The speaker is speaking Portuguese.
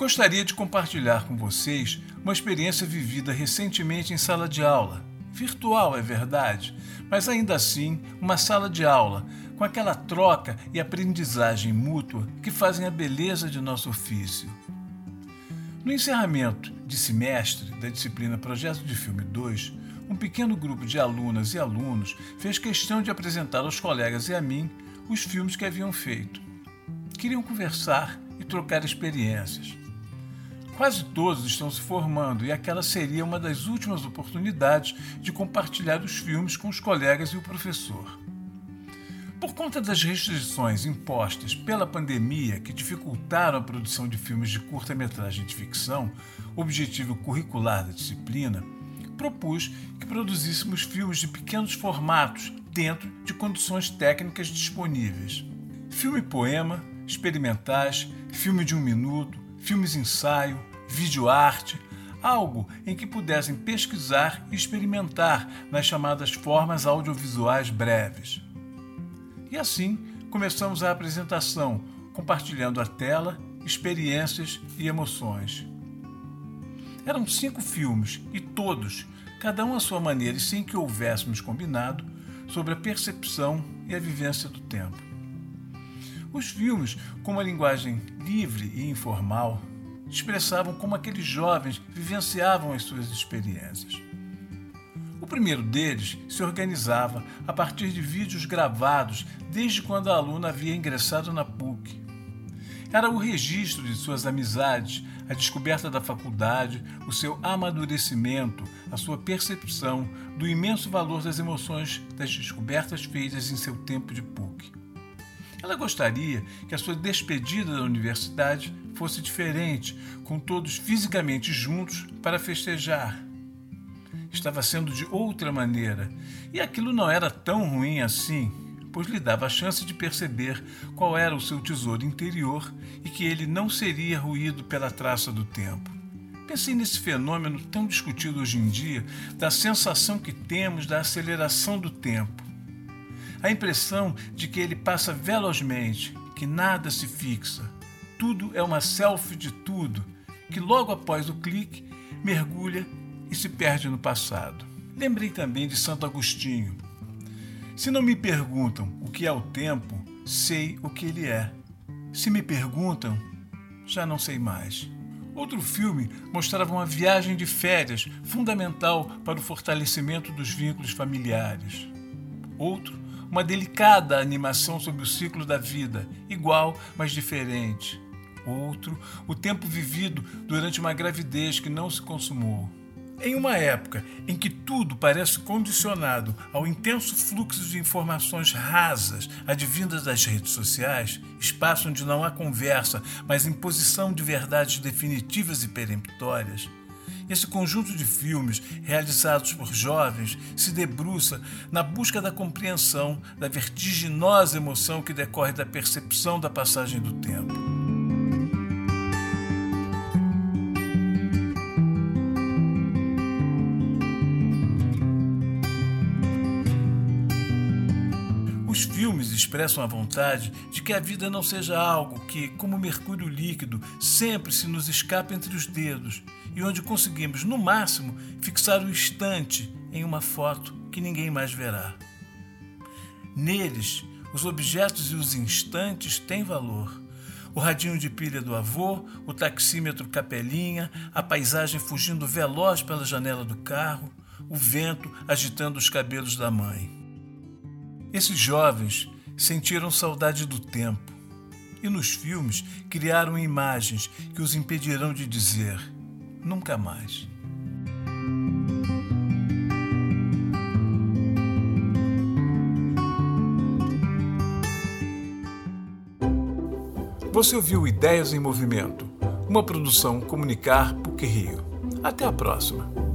Gostaria de compartilhar com vocês uma experiência vivida recentemente em sala de aula. Virtual, é verdade, mas ainda assim uma sala de aula, com aquela troca e aprendizagem mútua que fazem a beleza de nosso ofício. No encerramento de semestre da disciplina Projeto de Filme 2, um pequeno grupo de alunas e alunos fez questão de apresentar aos colegas e a mim os filmes que haviam feito. Queriam conversar e trocar experiências. Quase todos estão se formando e aquela seria uma das últimas oportunidades de compartilhar os filmes com os colegas e o professor. Por conta das restrições impostas pela pandemia que dificultaram a produção de filmes de curta-metragem de ficção, objetivo curricular da disciplina, propus que produzíssemos filmes de pequenos formatos dentro de condições técnicas disponíveis. Filme-poema, experimentais, filme de um minuto, filmes ensaio, videoarte, algo em que pudessem pesquisar e experimentar nas chamadas formas audiovisuais breves. E assim começamos a apresentação, compartilhando a tela, experiências e emoções. Eram cinco filmes e todos, cada um à sua maneira e sem que houvéssemos combinado, sobre a percepção e a vivência do tempo. Os filmes, com uma linguagem livre e informal, expressavam como aqueles jovens vivenciavam as suas experiências. O primeiro deles se organizava a partir de vídeos gravados desde quando a aluna havia ingressado na PUC. Era o registro de suas amizades, a descoberta da faculdade, o seu amadurecimento, a sua percepção do imenso valor das emoções das descobertas feitas em seu tempo de PUC. Ela gostaria que a sua despedida da universidade fosse diferente, com todos fisicamente juntos para festejar. Estava sendo de outra maneira, e aquilo não era tão ruim assim, pois lhe dava a chance de perceber qual era o seu tesouro interior e que ele não seria ruído pela traça do tempo. Pensei nesse fenômeno tão discutido hoje em dia da sensação que temos da aceleração do tempo a impressão de que ele passa velozmente, que nada se fixa. Tudo é uma selfie de tudo, que logo após o clique mergulha e se perde no passado. Lembrei também de Santo Agostinho. Se não me perguntam o que é o tempo, sei o que ele é. Se me perguntam, já não sei mais. Outro filme mostrava uma viagem de férias fundamental para o fortalecimento dos vínculos familiares. Outro uma delicada animação sobre o ciclo da vida, igual, mas diferente. Outro, o tempo vivido durante uma gravidez que não se consumou. Em uma época em que tudo parece condicionado ao intenso fluxo de informações rasas advindas das redes sociais, espaço onde não há conversa, mas imposição de verdades definitivas e peremptórias, esse conjunto de filmes, realizados por jovens, se debruça na busca da compreensão da vertiginosa emoção que decorre da percepção da passagem do tempo. Os filmes expressam a vontade de que a vida não seja algo que, como mercúrio líquido, sempre se nos escapa entre os dedos e onde conseguimos, no máximo, fixar o instante em uma foto que ninguém mais verá. Neles, os objetos e os instantes têm valor. O radinho de pilha do avô, o taxímetro capelinha, a paisagem fugindo veloz pela janela do carro, o vento agitando os cabelos da mãe. Esses jovens sentiram saudade do tempo e nos filmes criaram imagens que os impedirão de dizer: nunca mais. Você ouviu Ideias em Movimento, uma produção Comunicar PUC Rio. Até a próxima!